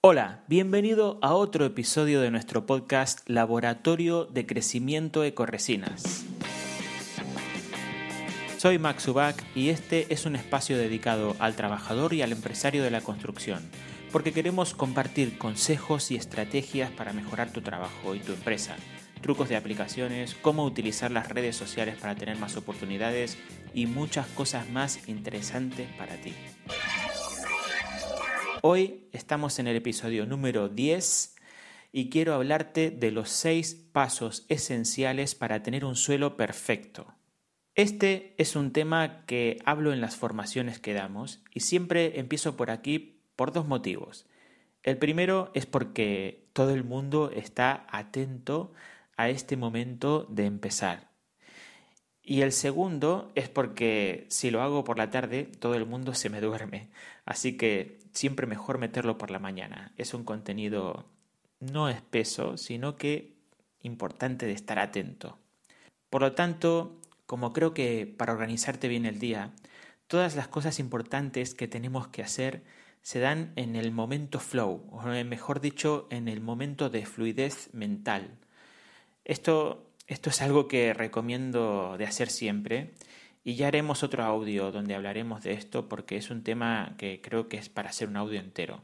Hola, bienvenido a otro episodio de nuestro podcast Laboratorio de Crecimiento Ecoresinas. Soy Max Ubach y este es un espacio dedicado al trabajador y al empresario de la construcción, porque queremos compartir consejos y estrategias para mejorar tu trabajo y tu empresa, trucos de aplicaciones, cómo utilizar las redes sociales para tener más oportunidades y muchas cosas más interesantes para ti. Hoy estamos en el episodio número 10 y quiero hablarte de los seis pasos esenciales para tener un suelo perfecto. Este es un tema que hablo en las formaciones que damos y siempre empiezo por aquí por dos motivos. El primero es porque todo el mundo está atento a este momento de empezar. Y el segundo es porque si lo hago por la tarde, todo el mundo se me duerme. Así que siempre mejor meterlo por la mañana. Es un contenido no espeso, sino que importante de estar atento. Por lo tanto, como creo que para organizarte bien el día, todas las cosas importantes que tenemos que hacer se dan en el momento flow, o mejor dicho, en el momento de fluidez mental. Esto esto es algo que recomiendo de hacer siempre y ya haremos otro audio donde hablaremos de esto porque es un tema que creo que es para hacer un audio entero.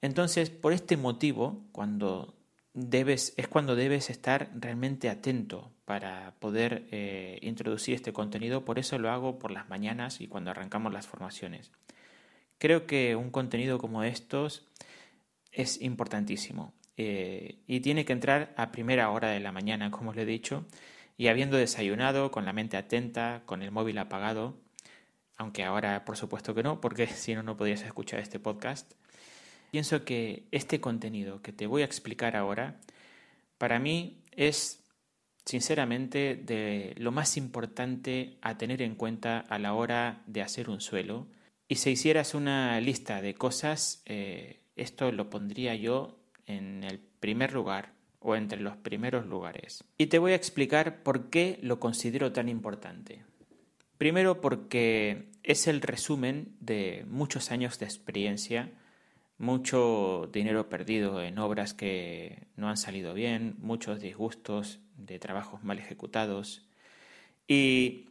Entonces, por este motivo, cuando debes, es cuando debes estar realmente atento para poder eh, introducir este contenido. Por eso lo hago por las mañanas y cuando arrancamos las formaciones. Creo que un contenido como estos es importantísimo. Eh, y tiene que entrar a primera hora de la mañana, como os he dicho, y habiendo desayunado, con la mente atenta, con el móvil apagado, aunque ahora por supuesto que no, porque si no, no podrías escuchar este podcast. Pienso que este contenido que te voy a explicar ahora, para mí es sinceramente de lo más importante a tener en cuenta a la hora de hacer un suelo. Y si hicieras una lista de cosas, eh, esto lo pondría yo en el primer lugar o entre los primeros lugares. Y te voy a explicar por qué lo considero tan importante. Primero porque es el resumen de muchos años de experiencia, mucho dinero perdido en obras que no han salido bien, muchos disgustos de trabajos mal ejecutados. Y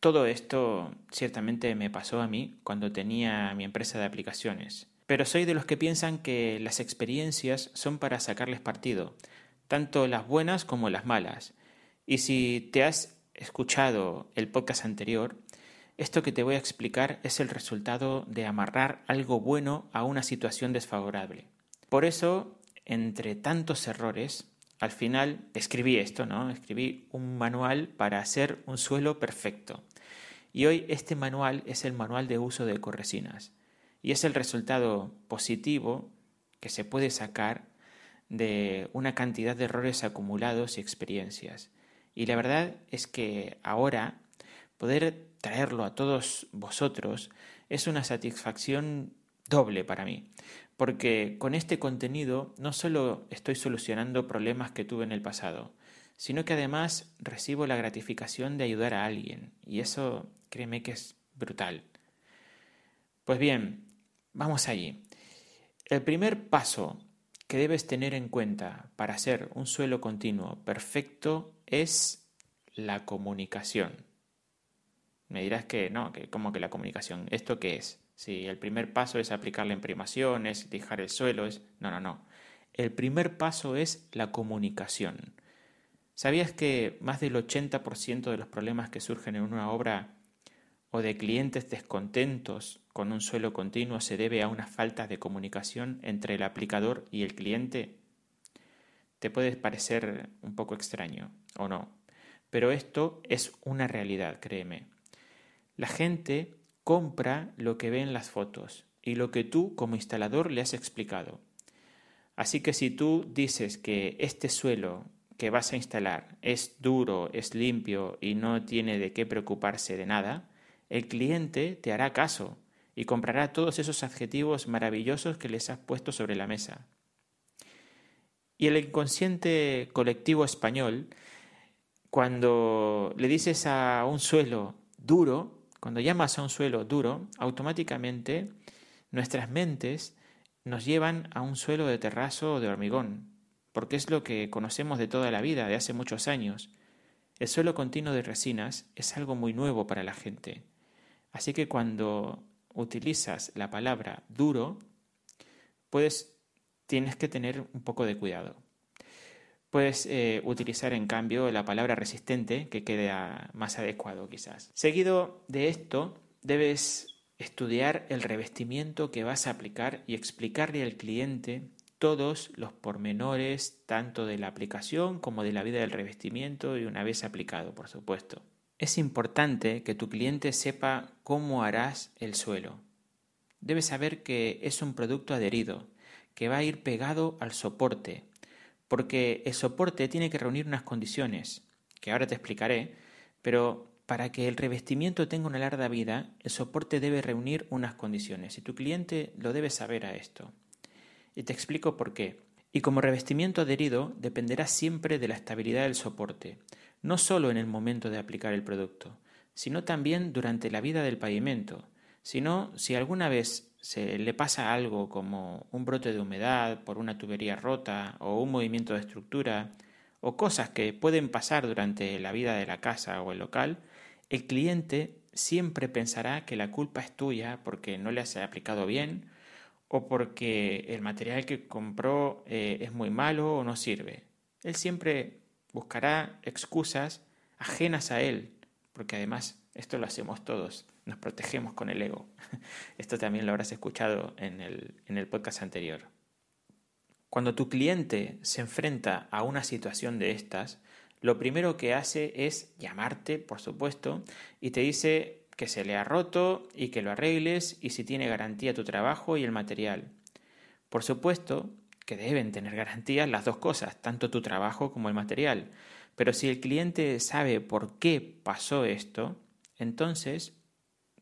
todo esto ciertamente me pasó a mí cuando tenía mi empresa de aplicaciones. Pero soy de los que piensan que las experiencias son para sacarles partido, tanto las buenas como las malas. Y si te has escuchado el podcast anterior, esto que te voy a explicar es el resultado de amarrar algo bueno a una situación desfavorable. Por eso, entre tantos errores, al final escribí esto, ¿no? Escribí un manual para hacer un suelo perfecto. Y hoy este manual es el manual de uso de corresinas y es el resultado positivo que se puede sacar de una cantidad de errores acumulados y experiencias. Y la verdad es que ahora poder traerlo a todos vosotros es una satisfacción doble para mí, porque con este contenido no solo estoy solucionando problemas que tuve en el pasado, sino que además recibo la gratificación de ayudar a alguien, y eso créeme que es brutal. Pues bien, Vamos allí. El primer paso que debes tener en cuenta para hacer un suelo continuo perfecto es la comunicación. Me dirás que no, que como que la comunicación, ¿esto qué es? Si el primer paso es aplicar la imprimación, es lijar el suelo, es... No, no, no. El primer paso es la comunicación. ¿Sabías que más del 80% de los problemas que surgen en una obra o de clientes descontentos con un suelo continuo se debe a una falta de comunicación entre el aplicador y el cliente? Te puede parecer un poco extraño o no, pero esto es una realidad, créeme. La gente compra lo que ve en las fotos y lo que tú como instalador le has explicado. Así que si tú dices que este suelo que vas a instalar es duro, es limpio y no tiene de qué preocuparse de nada, el cliente te hará caso y comprará todos esos adjetivos maravillosos que les has puesto sobre la mesa. Y el inconsciente colectivo español, cuando le dices a un suelo duro, cuando llamas a un suelo duro, automáticamente nuestras mentes nos llevan a un suelo de terrazo o de hormigón, porque es lo que conocemos de toda la vida, de hace muchos años. El suelo continuo de resinas es algo muy nuevo para la gente. Así que cuando utilizas la palabra duro, puedes, tienes que tener un poco de cuidado. Puedes eh, utilizar en cambio la palabra resistente, que queda más adecuado quizás. Seguido de esto, debes estudiar el revestimiento que vas a aplicar y explicarle al cliente todos los pormenores tanto de la aplicación como de la vida del revestimiento y una vez aplicado, por supuesto. Es importante que tu cliente sepa cómo harás el suelo. Debes saber que es un producto adherido, que va a ir pegado al soporte, porque el soporte tiene que reunir unas condiciones, que ahora te explicaré, pero para que el revestimiento tenga una larga vida, el soporte debe reunir unas condiciones y tu cliente lo debe saber a esto. Y te explico por qué. Y como revestimiento adherido dependerá siempre de la estabilidad del soporte, no solo en el momento de aplicar el producto, sino también durante la vida del pavimento. Sino si alguna vez se le pasa algo como un brote de humedad por una tubería rota o un movimiento de estructura o cosas que pueden pasar durante la vida de la casa o el local, el cliente siempre pensará que la culpa es tuya porque no le has aplicado bien o porque el material que compró eh, es muy malo o no sirve. Él siempre buscará excusas ajenas a él, porque además esto lo hacemos todos, nos protegemos con el ego. Esto también lo habrás escuchado en el, en el podcast anterior. Cuando tu cliente se enfrenta a una situación de estas, lo primero que hace es llamarte, por supuesto, y te dice que se le ha roto y que lo arregles y si tiene garantía tu trabajo y el material. Por supuesto que deben tener garantía las dos cosas, tanto tu trabajo como el material. Pero si el cliente sabe por qué pasó esto, entonces,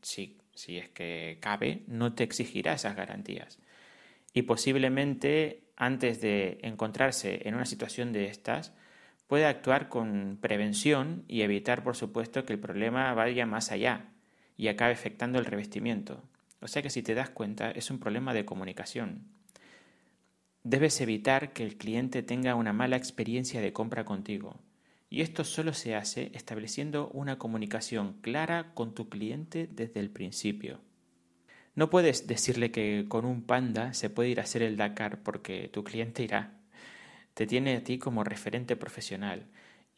si, si es que cabe, no te exigirá esas garantías. Y posiblemente antes de encontrarse en una situación de estas, puede actuar con prevención y evitar, por supuesto, que el problema vaya más allá y acabe afectando el revestimiento. O sea que si te das cuenta es un problema de comunicación. Debes evitar que el cliente tenga una mala experiencia de compra contigo. Y esto solo se hace estableciendo una comunicación clara con tu cliente desde el principio. No puedes decirle que con un panda se puede ir a hacer el Dakar porque tu cliente irá. Te tiene a ti como referente profesional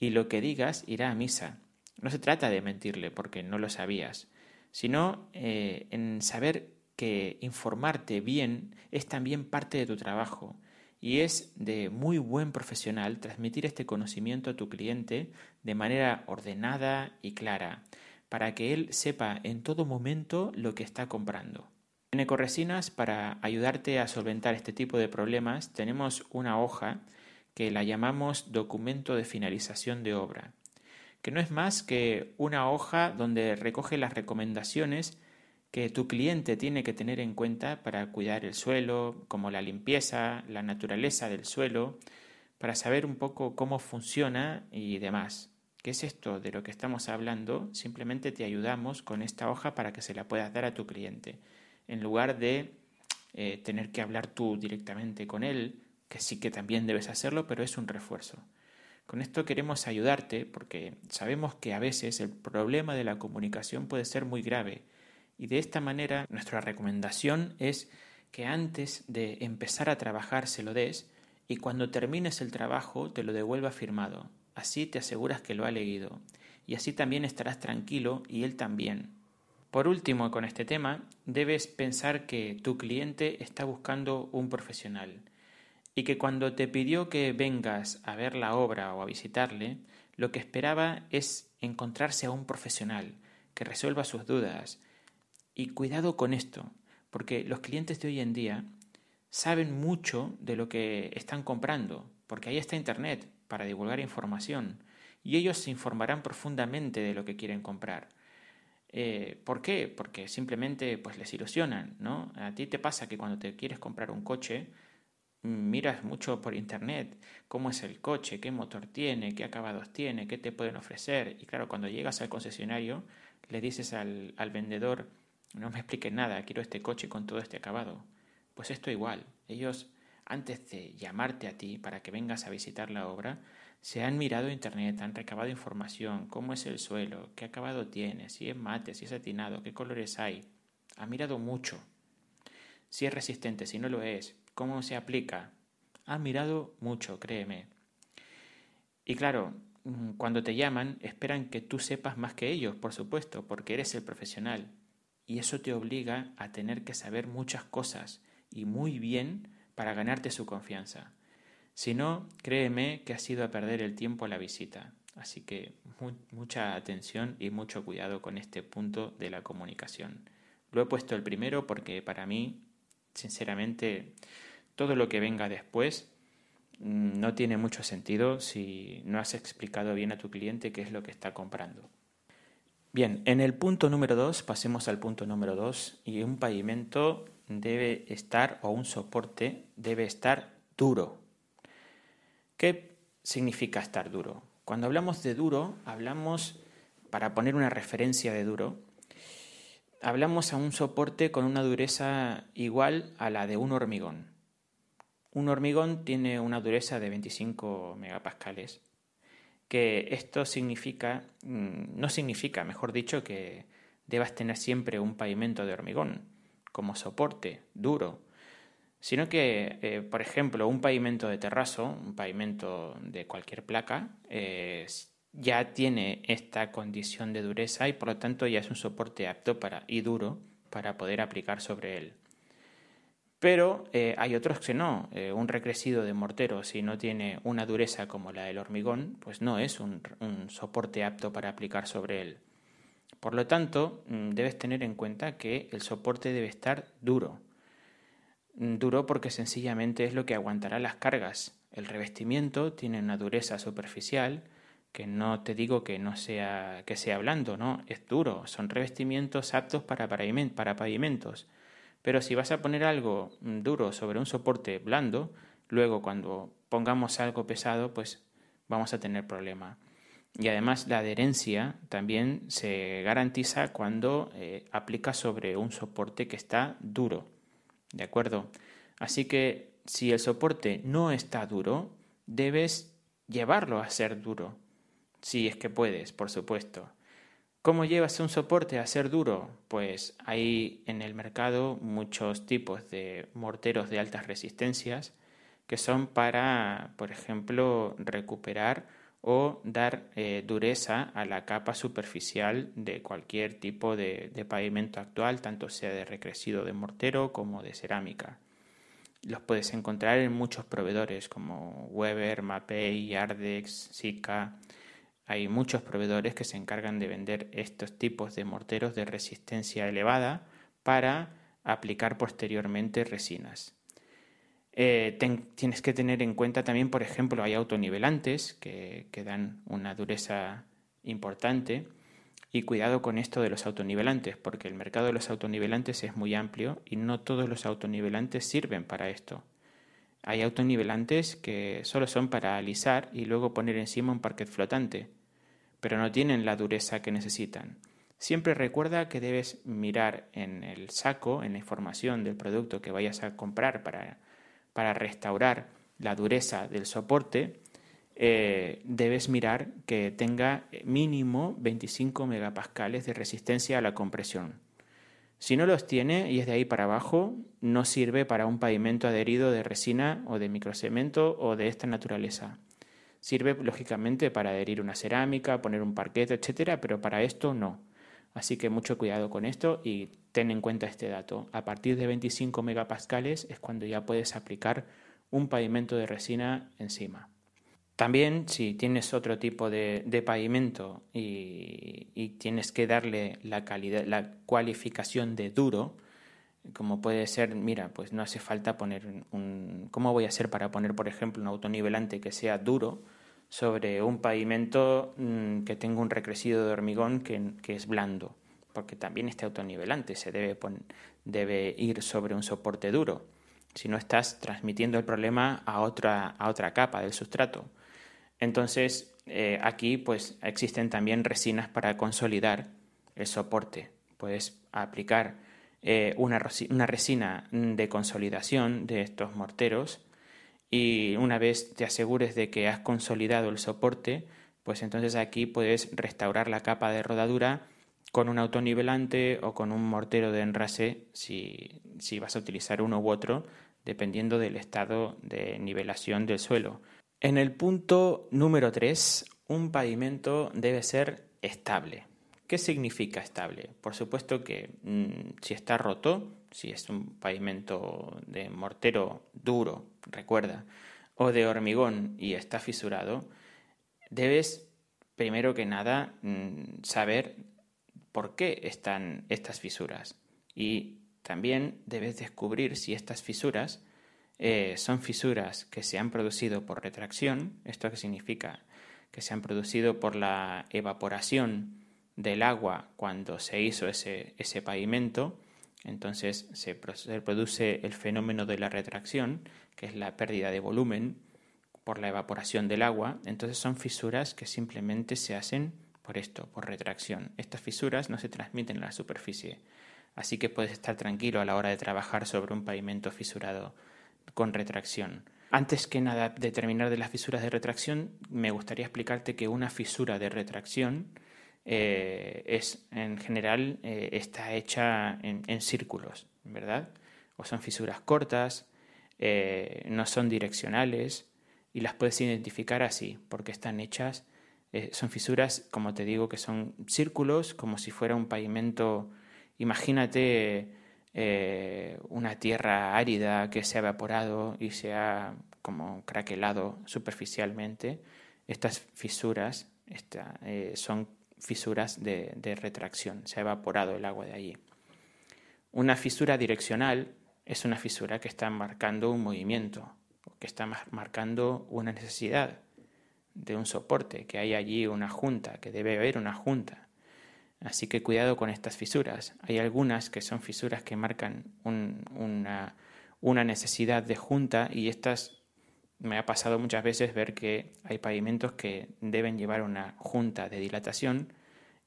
y lo que digas irá a misa. No se trata de mentirle porque no lo sabías sino eh, en saber que informarte bien es también parte de tu trabajo y es de muy buen profesional transmitir este conocimiento a tu cliente de manera ordenada y clara, para que él sepa en todo momento lo que está comprando. En Ecoresinas, para ayudarte a solventar este tipo de problemas, tenemos una hoja que la llamamos documento de finalización de obra que no es más que una hoja donde recoge las recomendaciones que tu cliente tiene que tener en cuenta para cuidar el suelo, como la limpieza, la naturaleza del suelo, para saber un poco cómo funciona y demás. ¿Qué es esto de lo que estamos hablando? Simplemente te ayudamos con esta hoja para que se la puedas dar a tu cliente, en lugar de eh, tener que hablar tú directamente con él, que sí que también debes hacerlo, pero es un refuerzo. Con esto queremos ayudarte porque sabemos que a veces el problema de la comunicación puede ser muy grave y de esta manera nuestra recomendación es que antes de empezar a trabajar se lo des y cuando termines el trabajo te lo devuelva firmado. Así te aseguras que lo ha leído y así también estarás tranquilo y él también. Por último, con este tema, debes pensar que tu cliente está buscando un profesional y que cuando te pidió que vengas a ver la obra o a visitarle, lo que esperaba es encontrarse a un profesional que resuelva sus dudas. Y cuidado con esto, porque los clientes de hoy en día saben mucho de lo que están comprando, porque ahí está Internet para divulgar información, y ellos se informarán profundamente de lo que quieren comprar. Eh, ¿Por qué? Porque simplemente pues les ilusionan, ¿no? A ti te pasa que cuando te quieres comprar un coche, miras mucho por internet cómo es el coche, qué motor tiene, qué acabados tiene, qué te pueden ofrecer. Y claro, cuando llegas al concesionario, le dices al, al vendedor, no me expliques nada, quiero este coche con todo este acabado. Pues esto igual, ellos antes de llamarte a ti para que vengas a visitar la obra, se han mirado internet, han recabado información, cómo es el suelo, qué acabado tiene, si es mate, si es satinado, qué colores hay. Ha mirado mucho. Si es resistente, si no lo es, cómo se aplica. Ha mirado mucho, créeme. Y claro, mm, cuando te llaman, esperan que tú sepas más que ellos, por supuesto, porque eres el profesional. Y eso te obliga a tener que saber muchas cosas y muy bien para ganarte su confianza. Si no, créeme que has ido a perder el tiempo a la visita. Así que mucha atención y mucho cuidado con este punto de la comunicación. Lo he puesto el primero porque para mí, sinceramente, todo lo que venga después mm, no tiene mucho sentido si no has explicado bien a tu cliente qué es lo que está comprando. Bien, en el punto número dos, pasemos al punto número dos, y un pavimento debe estar, o un soporte debe estar duro, ¿Qué significa estar duro? Cuando hablamos de duro, hablamos, para poner una referencia de duro, hablamos a un soporte con una dureza igual a la de un hormigón. Un hormigón tiene una dureza de 25 megapascales, que esto significa, mm, no significa, mejor dicho, que debas tener siempre un pavimento de hormigón como soporte duro, sino que, eh, por ejemplo, un pavimento de terrazo, un pavimento de cualquier placa, eh, ya tiene esta condición de dureza y por lo tanto ya es un soporte apto para, y duro para poder aplicar sobre él. Pero eh, hay otros que no. un recrecido de mortero, si no tiene una dureza como la del hormigón, pues no es un, soporte apto para aplicar sobre él. Por lo tanto, mm, debes tener en cuenta que el soporte debe estar duro Mm, duro porque sencillamente es lo que aguantará las cargas. El revestimiento tiene una dureza superficial que no te digo que no sea que sea blando, no, es duro, son revestimientos aptos para pavimentos. Pero si vas a poner algo mm, duro sobre un soporte blando, luego cuando pongamos algo pesado, pues vamos a tener problema. Y además la adherencia también se garantiza cuando eh, aplica sobre un soporte que está duro. ¿De acuerdo? Así que si el soporte no está duro, debes llevarlo a ser duro. Si es que puedes, por supuesto. ¿Cómo llevas un soporte a ser duro? Pues hay en el mercado muchos tipos de morteros de altas resistencias que son para, por ejemplo, recuperar o dar eh, dureza a la capa superficial de cualquier tipo de, pavimento actual, tanto sea de recrecido de mortero como de cerámica. Los puedes encontrar en muchos proveedores como Weber, Mapei, Ardex, Sika. Hay muchos proveedores que se encargan de vender estos tipos de morteros de resistencia elevada para aplicar posteriormente resinas. Eh, tienes que tener en cuenta también, por ejemplo, hay autonivelantes que, que, dan una dureza importante y cuidado con esto de los autonivelantes, porque el mercado de los autonivelantes es muy amplio y no todos los autonivelantes sirven para esto. Hay autonivelantes que solo son para alisar y luego poner encima un parquet flotante, pero no tienen la dureza que necesitan. Siempre recuerda que debes mirar en el saco, en la información del producto que vayas a comprar para para restaurar la dureza del soporte, eh, debes mirar que tenga mínimo 25 megapascales de resistencia a la compresión. Si no los tiene y es de ahí para abajo, no sirve para un pavimento adherido de resina o de microcemento o de esta naturaleza. Sirve lógicamente para adherir una cerámica, poner un parquete, etcétera, pero para esto no. Así que mucho cuidado con esto y ten en cuenta este dato. A partir de 25 megapascales es cuando ya puedes aplicar un pavimento de resina encima. También si tienes otro tipo de, pavimento y, tienes que darle la, calidad, la cualificación de duro, como puede ser, mira, pues no hace falta poner un... ¿Cómo voy a hacer para poner, por ejemplo, un autonivelante que sea duro? sobre un pavimento mm, que tenga un recrecido de hormigón que, es blando, porque también este autonivelante se debe, debe ir sobre un soporte duro, si no estás transmitiendo el problema a otra, a otra capa del sustrato. Entonces, eh, aquí pues existen también resinas para consolidar el soporte. Puedes aplicar eh, una, una resina de consolidación de estos morteros y una vez te asegures de que has consolidado el soporte, pues entonces aquí puedes restaurar la capa de rodadura con un autonivelante o con un mortero de enrase si, si vas a utilizar uno u otro, dependiendo del estado de nivelación del suelo. En el punto número 3, un pavimento debe ser estable. ¿Qué significa estable? Por supuesto que mm, si está roto, si es un pavimento de mortero duro, recuerda, o de hormigón y está fisurado, debes primero que nada mm, saber por qué están estas fisuras y también debes descubrir si estas fisuras eh, son fisuras que se han producido por retracción, esto que significa que se han producido por la evaporación del agua cuando se hizo ese, ese pavimento, entonces se, produce el fenómeno de la retracción, que es la pérdida de volumen por la evaporación del agua, entonces son fisuras que simplemente se hacen por esto, por retracción. Estas fisuras no se transmiten a la superficie, así que puedes estar tranquilo a la hora de trabajar sobre un pavimento fisurado con retracción. Antes que nada de terminar de las fisuras de retracción, me gustaría explicarte que una fisura de retracción eh, es en general eh, está hecha en, círculos, ¿verdad? O son fisuras cortas, eh, no son direccionales y las puedes identificar así, porque están hechas, son fisuras, como te digo, que son círculos, como si fuera un pavimento, imagínate eh, una tierra árida que se ha evaporado y se ha como craquelado superficialmente, estas fisuras eh, son fisuras de, de, retracción, se ha evaporado el agua de allí. Una fisura direccional es una fisura que está marcando un movimiento, que está marcando una necesidad de un soporte, que hay allí una junta, que debe haber una junta. Así que cuidado con estas fisuras. Hay algunas que son fisuras que marcan una, una necesidad de junta y estas me ha pasado muchas veces ver que hay pavimentos que deben llevar una junta de dilatación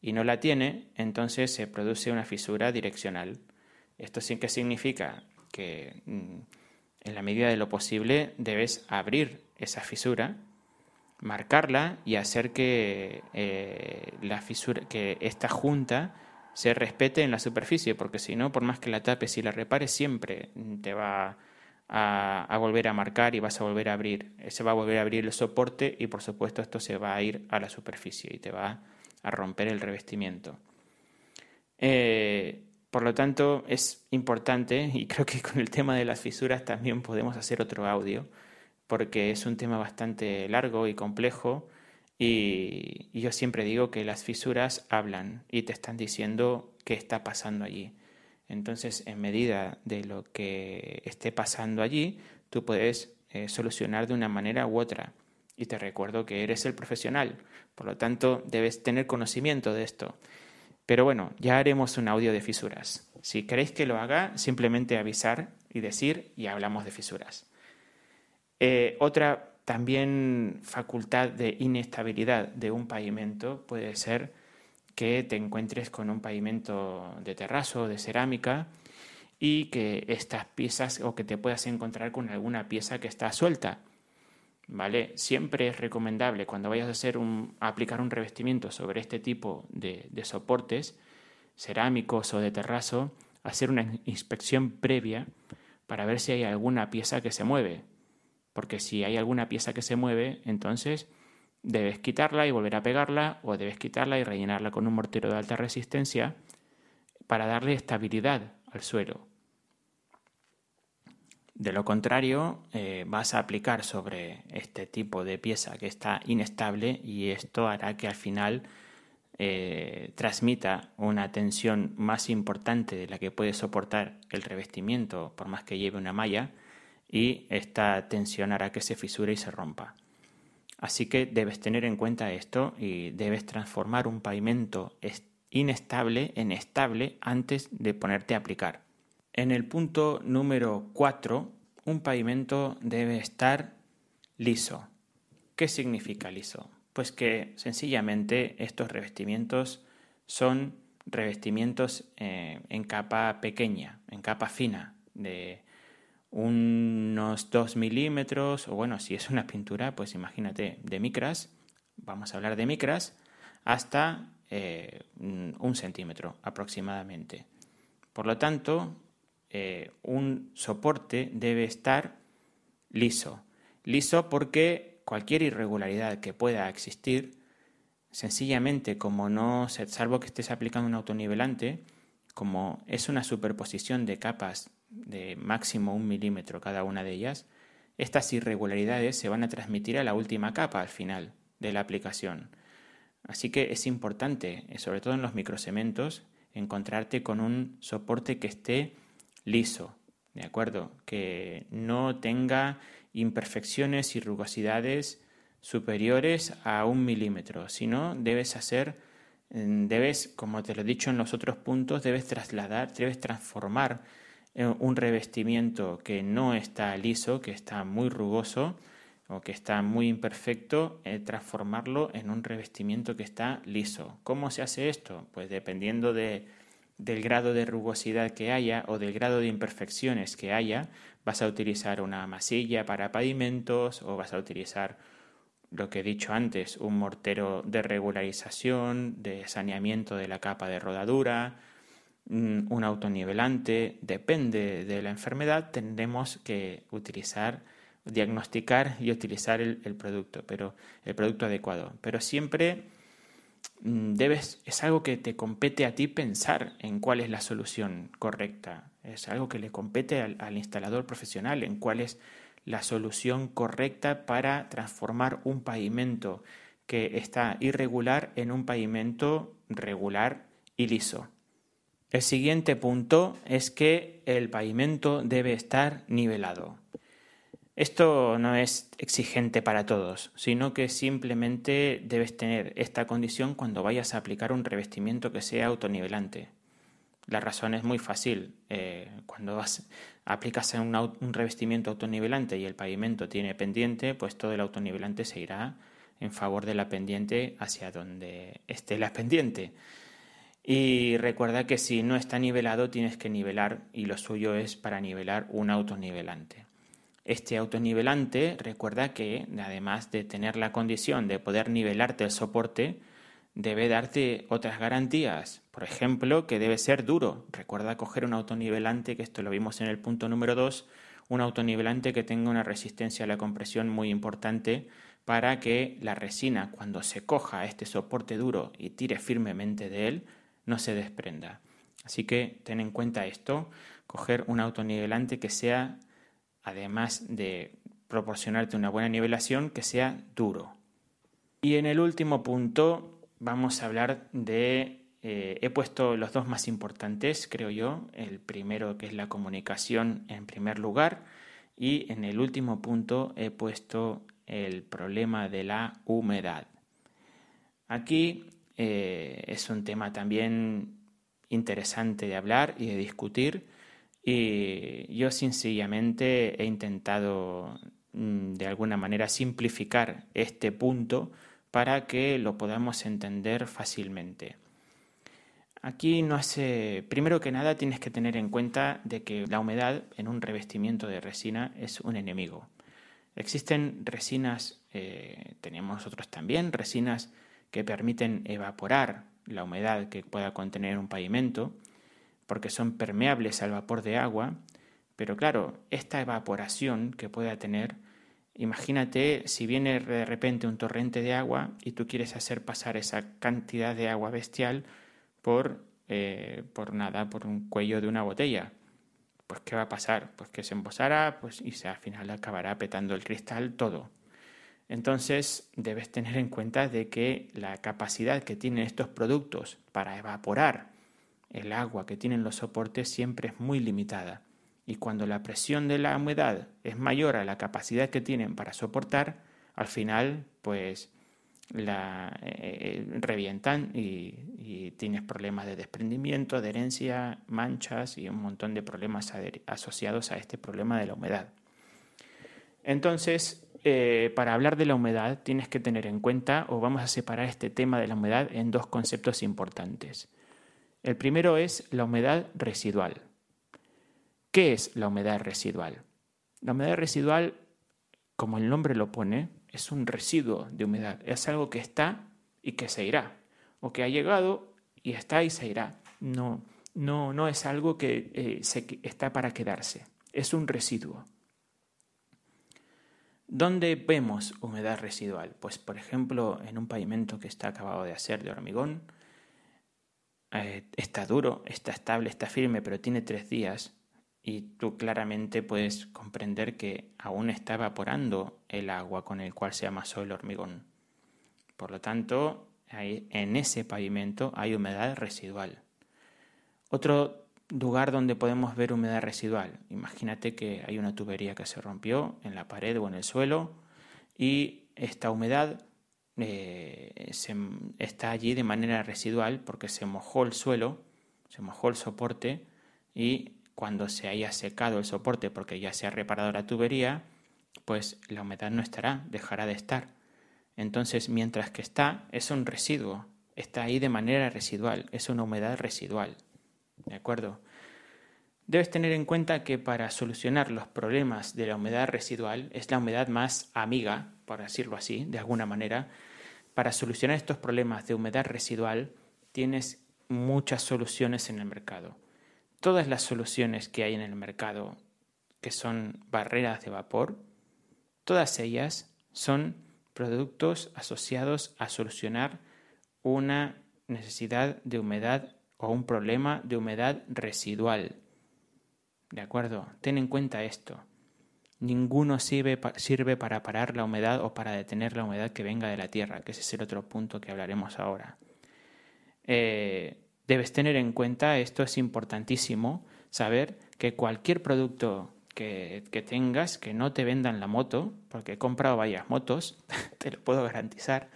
y no la tiene, entonces se produce una fisura direccional. Esto sí que significa que mm, en la medida de lo posible debes abrir esa fisura marcarla y hacer que eh, la fisura, que esta junta se respete en la superficie, porque si no, por más que la tapes y la repares, siempre te va a, volver a marcar y vas a volver a abrir. Se va a volver a abrir el soporte y por supuesto esto se va a ir a la superficie y te va a romper el revestimiento. Eh, por lo tanto, es importante, y creo que con el tema de las fisuras también podemos hacer otro audio, porque es un tema bastante largo y complejo y, yo siempre digo que las fisuras hablan y te están diciendo qué está pasando allí. Entonces, en medida de lo que esté pasando allí, tú puedes eh, solucionar de una manera u otra. Y te recuerdo que eres el profesional, por lo tanto, debes tener conocimiento de esto. Pero bueno, ya haremos un audio de fisuras. Si queréis que lo haga, simplemente avisar y decir y hablamos de fisuras. Eh, otra también facultad de inestabilidad de un pavimento puede ser que te encuentres con un pavimento de terrazo o de cerámica y que estas piezas o que te puedas encontrar con alguna pieza que está suelta. ¿Vale? Siempre es recomendable cuando vayas a, hacer un, aplicar un revestimiento sobre este tipo de, de soportes cerámicos o de terrazo, hacer una inspección previa para ver si hay alguna pieza que se mueve, porque si hay alguna pieza que se mueve, entonces debes quitarla y volver a pegarla o debes quitarla y rellenarla con un mortero de alta resistencia para darle estabilidad al suelo. De lo contrario, eh, vas a aplicar sobre este tipo de pieza que está inestable y esto hará que al final eh, transmita una tensión más importante de la que puede soportar el revestimiento por más que lleve una malla y esta tensión hará que se fisure y se rompa. Así que debes tener en cuenta esto y debes transformar un pavimento inestable en estable antes de ponerte a aplicar. En el punto número 4, un pavimento debe estar liso. ¿Qué significa liso? Pues que sencillamente estos revestimientos son revestimientos eh, en capa pequeña, en capa fina, de unos 2 milímetros, o bueno, si es una pintura, pues imagínate, de micras, vamos a hablar de micras, hasta eh, un centímetro aproximadamente. Por lo tanto, eh, un soporte debe estar liso. Liso porque cualquier irregularidad que pueda existir, sencillamente como no, salvo que estés aplicando un autonivelante, como es una superposición de capas de máximo un milímetro cada una de ellas, estas irregularidades se van a transmitir a la última capa al final de la aplicación. Así que es importante, eh, sobre todo en los microcementos, encontrarte con un soporte que esté liso, ¿de acuerdo? Que no tenga imperfecciones y rugosidades superiores a un milímetro, sino debes hacer, mm, debes, como te lo he dicho en los otros puntos, debes trasladar, debes transformar un revestimiento que no está liso, que está muy rugoso, o que está muy imperfecto, eh, transformarlo en un revestimiento que está liso. ¿Cómo se hace esto? Pues dependiendo de, del grado de rugosidad que haya o del grado de imperfecciones que haya, vas a utilizar una masilla para pavimentos o vas a utilizar lo que he dicho antes, un mortero de regularización, de saneamiento de la capa de rodadura, un autonivelante, depende de la enfermedad, tendremos que utilizar diagnosticar y utilizar el, producto, pero el producto adecuado. Pero siempre mm, debes, es algo que te compete a ti pensar en cuál es la solución correcta. Es algo que le compete al instalador profesional en cuál es la solución correcta para transformar un pavimento que está irregular en un pavimento regular y liso. El siguiente punto es que el pavimento debe estar nivelado. Esto no es exigente para todos, sino que simplemente debes tener esta condición cuando vayas a aplicar un revestimiento que sea autonivelante. La razón es muy fácil. Eh, cuando aplicas un, un revestimiento autonivelante y el pavimento tiene pendiente, pues todo el autonivelante se irá en favor de la pendiente hacia donde esté la pendiente. Y recuerda que si no está nivelado tienes que nivelar y lo suyo es para nivelar un autonivelante. Este autonivelante, recuerda que además de tener la condición de poder nivelarte el soporte, debe darte otras garantías. Por ejemplo, que debe ser duro. Recuerda coger un autonivelante, que esto lo vimos en el punto número 2, un autonivelante que tenga una resistencia a la compresión muy importante para que la resina, cuando se coja este soporte duro y tire firmemente de él, no se desprenda. Así que ten en cuenta esto, coger un autonivelante que sea además de proporcionarte una buena nivelación, que sea duro. Y en el último punto vamos a hablar de, eh, he puesto los dos más importantes, creo yo, el primero que es la comunicación en primer lugar y en el último punto he puesto el problema de la humedad. Aquí eh, es un tema también interesante de hablar y de discutir y yo sencillamente he intentado mm, de alguna manera simplificar este punto para que lo podamos entender fácilmente. Aquí no hace, primero que nada tienes que tener en cuenta de que la humedad en un revestimiento de resina es un enemigo. Existen resinas, eh, tenemos nosotros también, resinas que permiten evaporar la humedad que pueda contener un pavimento porque son permeables al vapor de agua, pero claro, esta evaporación que pueda tener, imagínate si viene de repente un torrente de agua y tú quieres hacer pasar esa cantidad de agua bestial por, eh, por nada, por un cuello de una botella. Pues ¿qué va a pasar? Pues que se embosará pues, y se, al final acabará petando el cristal todo. Entonces debes tener en cuenta de que la capacidad que tienen estos productos para evaporar el agua que tienen los soportes siempre es muy limitada y cuando la presión de la humedad es mayor a la capacidad que tienen para soportar, al final pues la eh, eh, revientan y, tienes problemas de desprendimiento, adherencia, manchas y un montón de problemas asociados a este problema de la humedad. Entonces, eh, para hablar de la humedad tienes que tener en cuenta o vamos a separar este tema de la humedad en dos conceptos importantes. El primero es la humedad residual. ¿Qué es la humedad residual? La humedad residual, como el nombre lo pone, es un residuo de humedad. Es algo que está y que se irá. O que ha llegado y está y se irá. No, no, no es algo que eh, está para quedarse. Es un residuo. ¿Dónde vemos humedad residual? Pues por ejemplo en un pavimento que está acabado de hacer de hormigón, eh, está duro, está estable, está firme, pero tiene tres días y tú claramente puedes comprender que aún está evaporando el agua con el cual se amasó el hormigón. Por lo tanto, en ese pavimento hay humedad residual. Otro lugar donde podemos ver humedad residual. Imagínate que hay una tubería que se rompió en la pared o en el suelo y esta humedad eh, está allí de manera residual porque se mojó el suelo, se mojó el soporte y cuando se haya secado el soporte porque ya se ha reparado la tubería, pues la humedad no estará, dejará de estar. Entonces, mientras que está, es un residuo, está ahí de manera residual, es una humedad residual. ¿De acuerdo? Debes tener en cuenta que para solucionar los problemas de la humedad residual es la humedad más amiga, por decirlo así, de alguna manera. Para solucionar estos problemas de humedad residual tienes muchas soluciones en el mercado. Todas las soluciones que hay en el mercado, que son barreras de vapor, todas ellas son productos asociados a solucionar una necesidad de humedad o un problema de humedad residual. ¿De acuerdo? Ten en cuenta esto. Ninguno sirve, sirve, para parar la humedad o para detener la humedad que venga de la tierra, que ese es el otro punto que hablaremos ahora. Eh, debes tener en cuenta, esto es importantísimo, saber que cualquier producto que, que, tengas, que no te vendan la moto, porque he comprado varias motos, te lo puedo garantizar,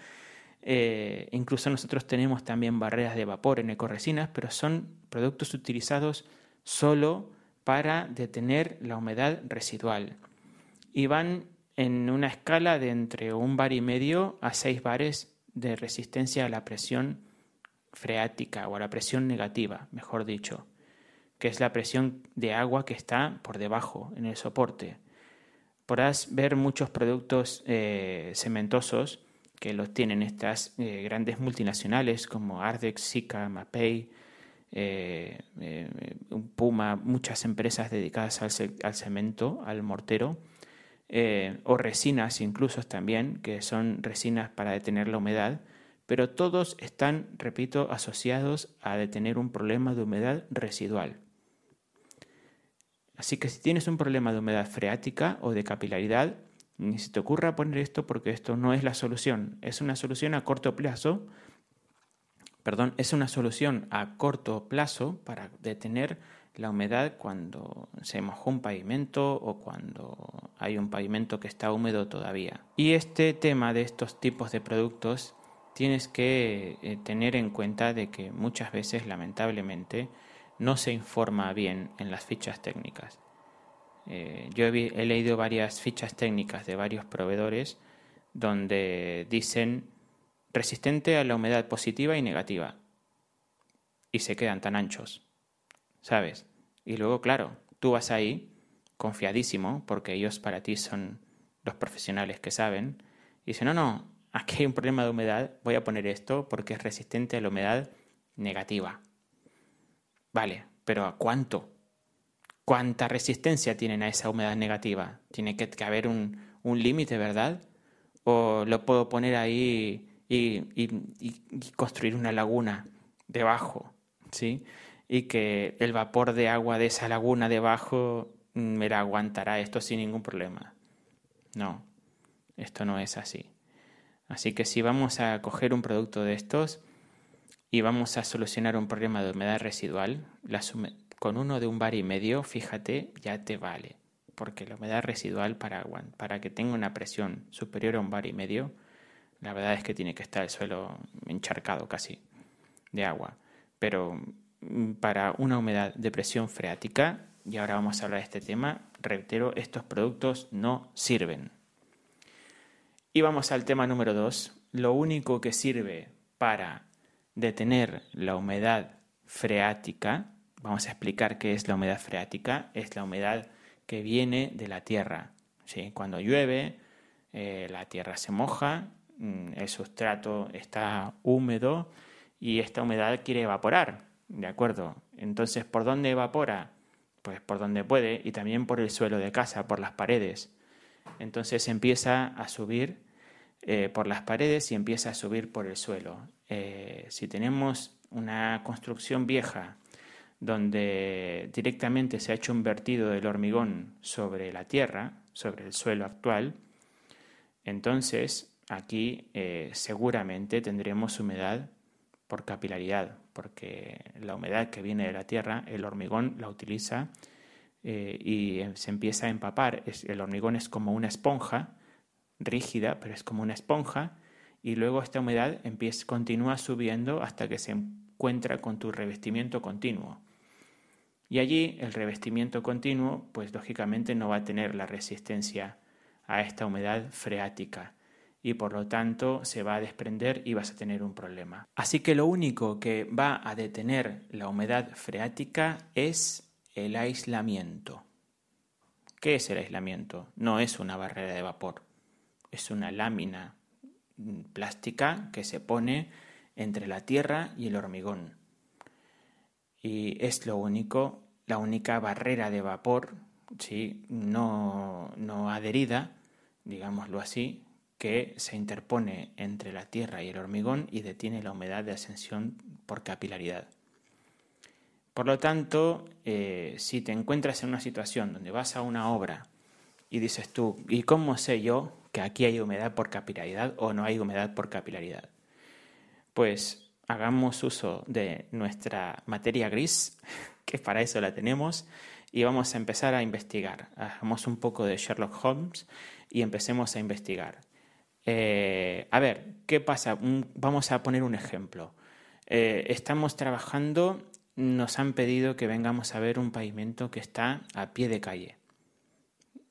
eh, incluso nosotros tenemos también barreras de vapor en ecoresinas, pero son productos utilizados solo para detener la humedad residual. Y van en una escala de entre un bar y medio a seis bares de resistencia a la presión freática o a la presión negativa, mejor dicho, que es la presión de agua que está por debajo en el soporte. Podrás ver muchos productos eh, cementosos que los tienen estas eh, grandes multinacionales como Ardex, Sika, Mapei, eh, eh, Puma, muchas empresas dedicadas al, cemento, al mortero, o resinas incluso también, que son resinas para detener la humedad, pero todos están, repito, asociados a detener un problema de humedad residual. Así que si tienes un problema de humedad freática o de capilaridad, ni se te ocurra poner esto porque esto no es la solución. Es una solución a corto plazo. Perdón, es una solución a corto plazo para detener la humedad cuando se mojó un pavimento o cuando hay un pavimento que está húmedo todavía. Y este tema de estos tipos de productos tienes que eh, tener en cuenta de que muchas veces lamentablemente no se informa bien en las fichas técnicas. Eh, yo he, leído varias fichas técnicas de varios proveedores donde dicen resistente a la humedad positiva y negativa. Y se quedan tan anchos, ¿sabes? Y luego, claro, tú vas ahí confiadísimo, porque ellos para ti son los profesionales que saben, y dicen, no, no, aquí hay un problema de humedad, voy a poner esto porque es resistente a la humedad negativa. Vale, pero ¿a cuánto? Cuánta resistencia tienen a esa humedad negativa. Tiene que, haber un, límite, ¿verdad? O lo puedo poner ahí y, construir una laguna debajo, ¿sí? Y que el vapor de agua de esa laguna debajo me la aguantará esto sin ningún problema. No, esto no es así. Así que si vamos a coger un producto de estos y vamos a solucionar un problema de humedad residual, la, con uno de un bar y medio, fíjate, ya te vale. Porque la humedad residual para, para que tenga una presión superior a un bar y medio, la verdad es que tiene que estar el suelo encharcado casi de agua. Pero mm, para una humedad de presión freática, y ahora vamos a hablar de este tema, reitero, estos productos no sirven. Y vamos al tema número dos. Lo único que sirve para detener la humedad freática, vamos a explicar qué es la humedad freática, es la humedad que viene de la tierra. Cuando llueve, eh, la tierra se moja, mm, el sustrato está húmedo y esta humedad quiere evaporar, ¿de acuerdo? Entonces, ¿por dónde evapora? Pues por donde puede y también por el suelo de casa, por las paredes. Entonces empieza a subir eh, por las paredes y empieza a subir por el suelo. Eh, si tenemos una construcción vieja donde directamente se ha hecho un vertido del hormigón sobre la tierra, sobre el suelo actual, entonces aquí eh, seguramente tendremos humedad por capilaridad, porque la humedad que viene de la tierra, el hormigón la utiliza eh, y se empieza a empapar. el hormigón es como una esponja rígida, pero es como una esponja, y luego esta humedad continúa subiendo hasta que se encuentra con tu revestimiento continuo. Y allí el revestimiento continuo, pues lógicamente no va a tener la resistencia a esta humedad freática y por lo tanto se va a desprender y vas a tener un problema. Así que lo único que va a detener la humedad freática es el aislamiento. ¿Qué es el aislamiento? No es una barrera de vapor, es una lámina plástica que se pone entre la tierra y el hormigón. Y es lo único, la única barrera de vapor, ¿sí? no, no adherida, digámoslo así, que se interpone entre la tierra y el hormigón y detiene la humedad de ascensión por capilaridad. Por lo tanto, eh, si te encuentras en una situación donde vas a una obra y dices tú, ¿y cómo sé yo que aquí hay humedad por capilaridad o no hay humedad por capilaridad? Pues hagamos uso de nuestra materia gris, que para eso la tenemos, y vamos a empezar a investigar. Hagamos un poco de Sherlock Holmes y empecemos a investigar. Eh, a ver, ¿qué pasa? Vamos a poner un ejemplo. Eh, estamos trabajando, nos han pedido que vengamos a ver un pavimento que está a pie de calle.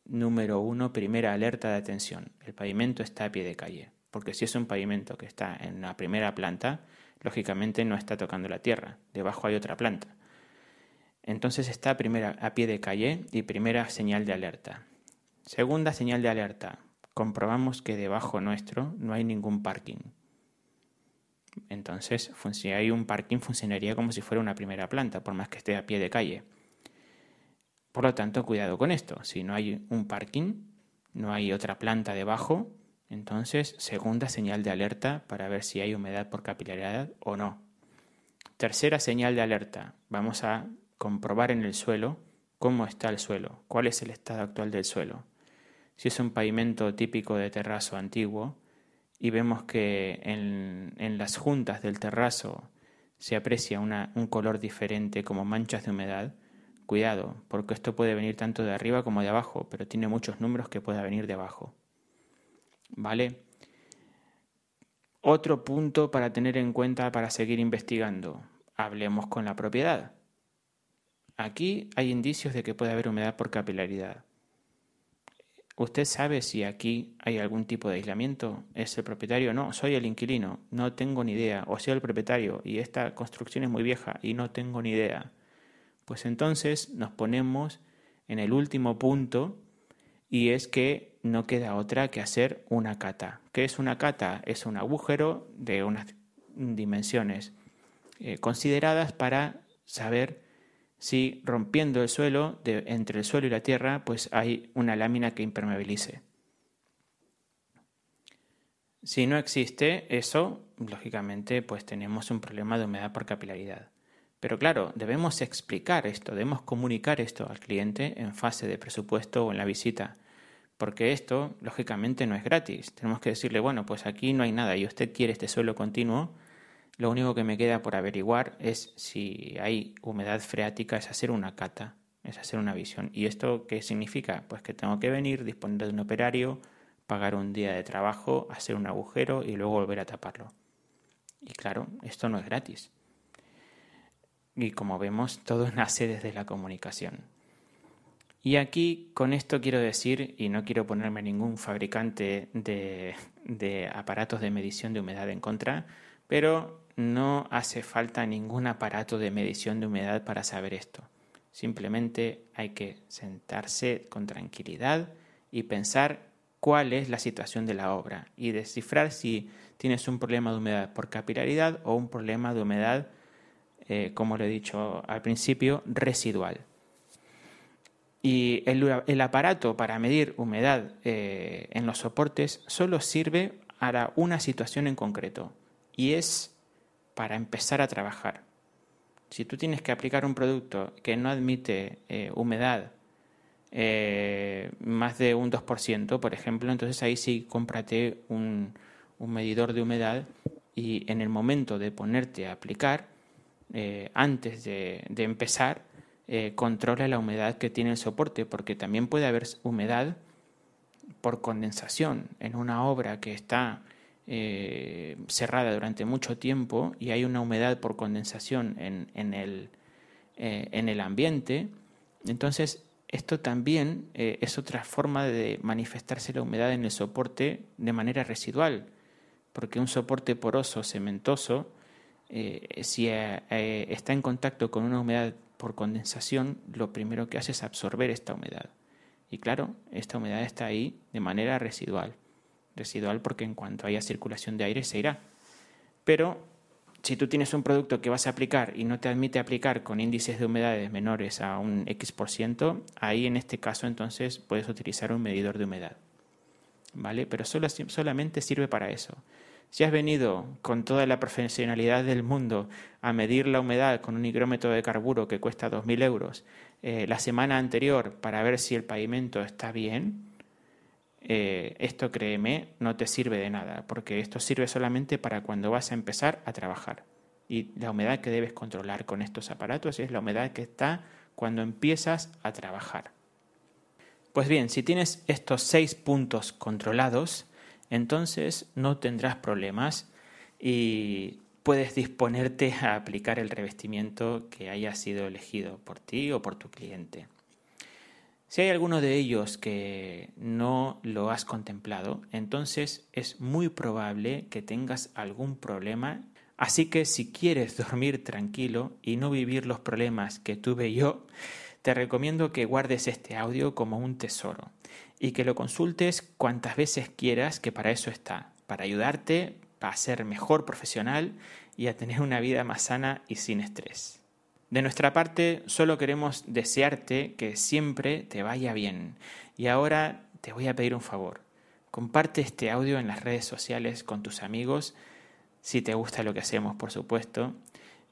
Número uno, primera alerta de atención. El pavimento está a pie de calle. Porque si es un pavimento que está en la primera planta, lógicamente no está tocando la tierra. Debajo hay otra planta. Entonces está primera a pie de calle y primera señal de alerta. Segunda señal de alerta comprobamos que debajo nuestro no hay ningún parking. Entonces, si hay un parking, funcionaría como si fuera una primera planta, por más que esté a pie de calle. Por lo tanto, cuidado con esto. Si no hay un parking, no hay otra planta debajo, entonces, segunda señal de alerta para ver si hay humedad por capilaridad o no. Tercera señal de alerta. Vamos a comprobar en el suelo cómo está el suelo, cuál es el estado actual del suelo si es un pavimento típico de terrazo antiguo y vemos que en, las juntas del terrazo se aprecia un color diferente como manchas de humedad, cuidado, porque esto puede venir tanto de arriba como de abajo, pero tiene muchos números que pueda venir de abajo. ¿Vale? Otro punto para tener en cuenta para seguir investigando. Hablemos con la propiedad. Aquí hay indicios de que puede haber humedad por capilaridad. ¿Usted sabe si aquí hay algún tipo de aislamiento? ¿Es el propietario? No, soy el inquilino, no tengo ni idea. O soy el propietario y esta construcción es muy vieja y no tengo ni idea. Pues entonces nos ponemos en el último punto y es que no queda otra que hacer una cata. ¿Qué es una cata? Es un agujero de unas dimensiones eh, consideradas para saber si rompiendo el suelo, entre el suelo y la tierra, pues hay una lámina que impermeabilice. Si no existe eso, lógicamente, pues tenemos un problema de humedad por capilaridad. Pero claro, debemos explicar esto, debemos comunicar esto al cliente en fase de presupuesto o en la visita, porque esto, lógicamente, no es gratis. Tenemos que decirle, bueno, pues aquí no hay nada y usted quiere este suelo continuo, lo único que me queda por averiguar es si hay humedad freática, es hacer una cata, es hacer una visión. ¿Y esto qué significa? Pues que tengo que venir, disponer de un operario, pagar un día de trabajo, hacer un agujero y luego volver a taparlo. Y claro, esto no es gratis. Y como vemos, todo nace desde la comunicación. Y aquí con esto quiero decir, y no quiero ponerme ningún fabricante de, aparatos de medición de humedad en contra, pero no hace falta ningún aparato de medición de humedad para saber esto. Simplemente hay que sentarse con tranquilidad y pensar cuál es la situación de la obra y descifrar si tienes un problema de humedad por capilaridad o un problema de humedad, eh, como lo he dicho al principio, residual. Y el, aparato para medir humedad eh, en los soportes solo sirve para una situación en concreto y es para empezar a trabajar. Si tú tienes que aplicar un producto que no admite eh, humedad eh, más de un 2%, por ejemplo, entonces ahí sí cómprate un, medidor de humedad y en el momento de ponerte a aplicar, antes de, empezar, controla la humedad que tiene el soporte, porque también puede haber humedad por condensación en una obra que está eh, cerrada durante mucho tiempo y hay una humedad por condensación en, el, eh, en el, ambiente, entonces esto también eh, es otra forma de manifestarse la humedad en el soporte de manera residual, porque un soporte poroso, cementoso, si está en contacto con una humedad por condensación, lo primero que hace es absorber esta humedad. Y claro, esta humedad está ahí de manera residual residual porque en cuanto haya circulación de aire se irá. Pero si tú tienes un producto que vas a aplicar y no te admite aplicar con índices de humedades menores a un X%, por ciento, ahí en este caso entonces puedes utilizar un medidor de humedad. ¿Vale? Pero solo, solamente sirve para eso. Si has venido con toda la profesionalidad del mundo a medir la humedad con un higrómetro de carburo que cuesta 2.000 euros eh, la semana anterior para ver si el pavimento está bien, eh, esto créeme, no te sirve de nada, porque esto sirve solamente para cuando vas a empezar a trabajar. Y la humedad que debes controlar con estos aparatos es la humedad que está cuando empiezas a trabajar. Pues bien, si tienes estos seis puntos controlados, entonces no tendrás problemas y puedes disponerte a aplicar el revestimiento que haya sido elegido por ti o por tu cliente. Si hay alguno de ellos que no lo has contemplado, entonces es muy probable que tengas algún problema. Así que si quieres dormir tranquilo y no vivir los problemas que tuve yo, te recomiendo que guardes este audio como un tesoro y que lo consultes cuantas veces quieras, que para eso está, para ayudarte a ser mejor profesional y a tener una vida más sana y sin estrés. De nuestra parte, solo queremos desearte que siempre te vaya bien. Y ahora te voy a pedir un favor. Comparte este audio en las redes sociales con tus amigos, si te gusta lo que hacemos, por supuesto.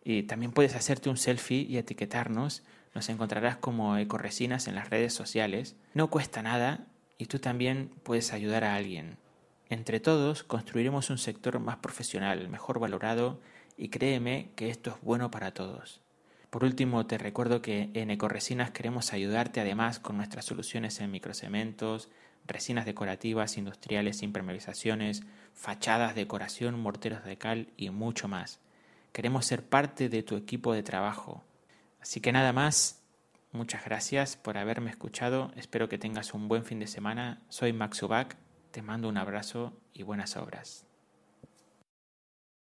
Y también puedes hacerte un selfie y etiquetarnos. Nos encontrarás como Ecoresinas en las redes sociales. No cuesta nada y tú también puedes ayudar a alguien. Entre todos construiremos un sector más profesional, mejor valorado y créeme que esto es bueno para todos. Por último, te recuerdo que en Ecoresinas queremos ayudarte además con nuestras soluciones en microcementos, resinas decorativas, industriales, impermeabilizaciones, fachadas, decoración, morteros de cal y mucho más. Queremos ser parte de tu equipo de trabajo. Así que nada más, muchas gracias por haberme escuchado, espero que tengas un buen fin de semana. Soy Max Ubak, te mando un abrazo y buenas obras.